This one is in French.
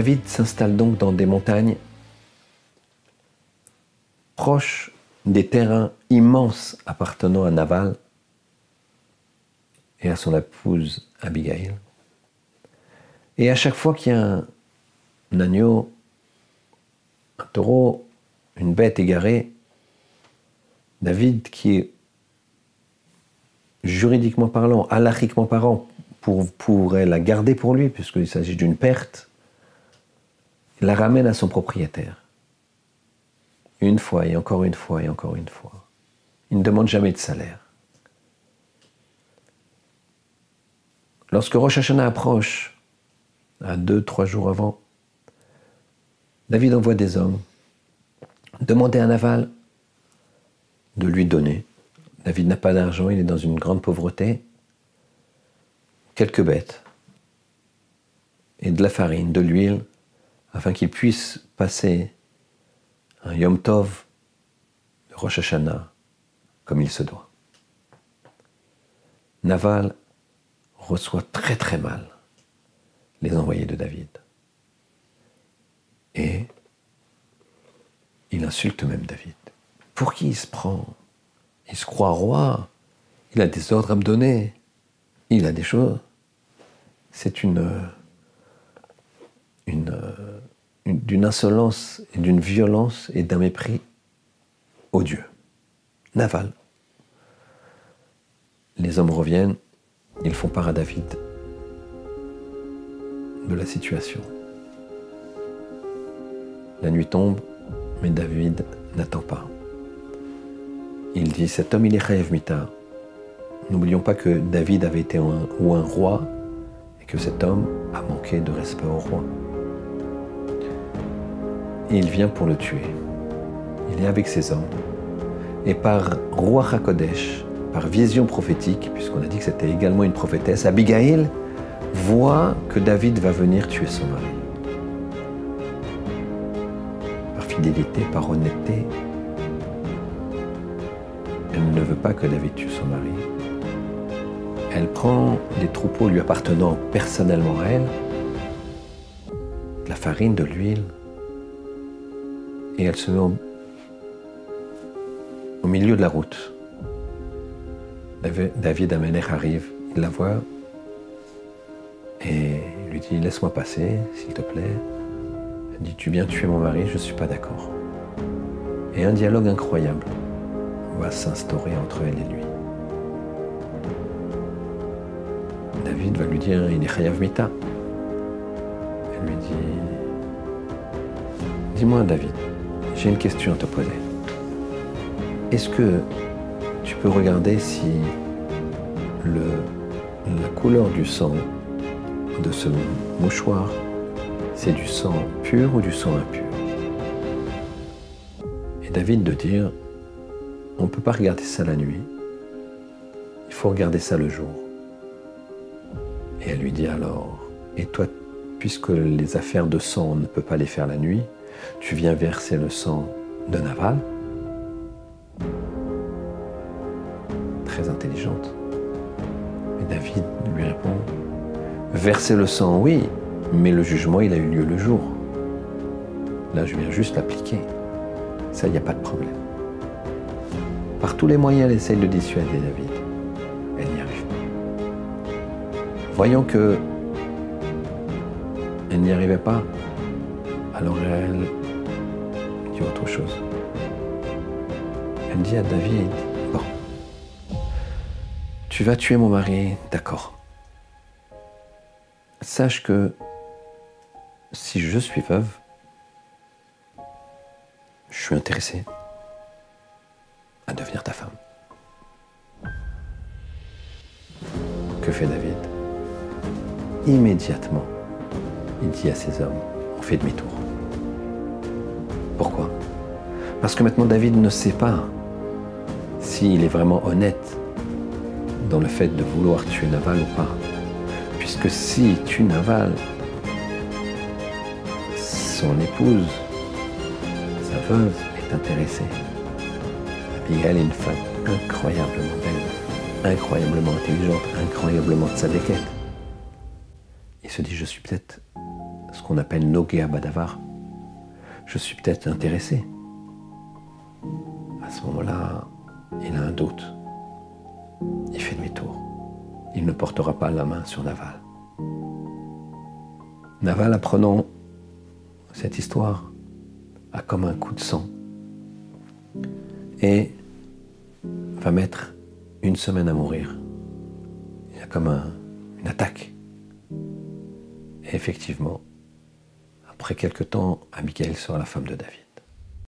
David s'installe donc dans des montagnes proches des terrains immenses appartenant à Naval et à son épouse Abigail. Et à chaque fois qu'il y a un, agneau, un taureau, une bête égarée, David, qui est juridiquement parlant, halachiquement parlant, pour, pourrait la garder pour lui, puisqu'il s'agit d'une perte, la ramène à son propriétaire. Une fois et encore une fois et encore une fois. Il ne demande jamais de salaire. Lorsque Rosh Hashanah approche, à deux, trois jours avant, David envoie des hommes demander à Naval de lui donner. David n'a pas d'argent, il est dans une grande pauvreté. Quelques bêtes et de la farine, de l'huile, afin qu'il puisse passer un Yom Tov de Rosh Hashanah comme il se doit. Naval reçoit très très mal les envoyés de David. Et il insulte même David. Pour qui il se prend? Il se croit roi. Il a des ordres à me donner. Il a des choses. C'est une, une, d'une insolence et d'une violence et d'un mépris odieux. Naval. Les hommes reviennent ils font part à David de la situation. La nuit tombe, mais David n'attend pas. Il dit Cet homme, il est rêve, Mita. N'oublions pas que David avait été un, ou un roi et que cet homme a manqué de respect au roi. Il vient pour le tuer. Il est avec ses hommes. Et par roi Hakodesh, par vision prophétique, puisqu'on a dit que c'était également une prophétesse, Abigail voit que David va venir tuer son mari. Par fidélité, par honnêteté, elle ne veut pas que David tue son mari. Elle prend des troupeaux lui appartenant personnellement à elle, de la farine, de l'huile, et elle se met au milieu de la route. David Amener arrive, il la voit et lui dit Laisse-moi passer, s'il te plaît. Elle dit Tu viens tuer mon mari, je ne suis pas d'accord. Et un dialogue incroyable va s'instaurer entre elle et lui. David va lui dire Il est Mita. Elle lui dit Dis-moi, David, j'ai une question à te poser. Est-ce que tu peux regarder si la couleur du sang de ce mouchoir, c'est du sang pur ou du sang impur? Et David de dire, on ne peut pas regarder ça la nuit, il faut regarder ça le jour. Et elle lui dit alors, et toi, puisque les affaires de sang, on ne peut pas les faire la nuit, tu viens verser le sang de Naval intelligente. Et David lui répond, verser le sang, oui, mais le jugement, il a eu lieu le jour. Là, je viens juste l'appliquer. Ça, il n'y a pas de problème. Par tous les moyens, elle essaye de dissuader David. Elle n'y arrive pas. Voyant que elle n'y arrivait pas, alors elle dit autre chose. Elle dit à David, tu vas tuer mon mari, d'accord. Sache que si je suis veuve, je suis intéressé à devenir ta femme. Que fait David? Immédiatement, il dit à ses hommes, on fait demi-tour. Pourquoi? Parce que maintenant David ne sait pas s'il est vraiment honnête dans le fait de vouloir tuer Naval ou pas. Puisque si tue Naval, son épouse, sa veuve, est intéressée. Abigail est une femme incroyablement belle, incroyablement intelligente, incroyablement tzadékette. Il se dit, je suis peut-être ce qu'on appelle Nogea Badavar. Je suis peut-être intéressé. À ce moment-là, il a un doute. Il fait demi-tour. Il ne portera pas la main sur Naval. Naval, apprenant cette histoire, a comme un coup de sang et va mettre une semaine à mourir. Il a comme une attaque. Et effectivement, après quelque temps, Abigail sera la femme de David.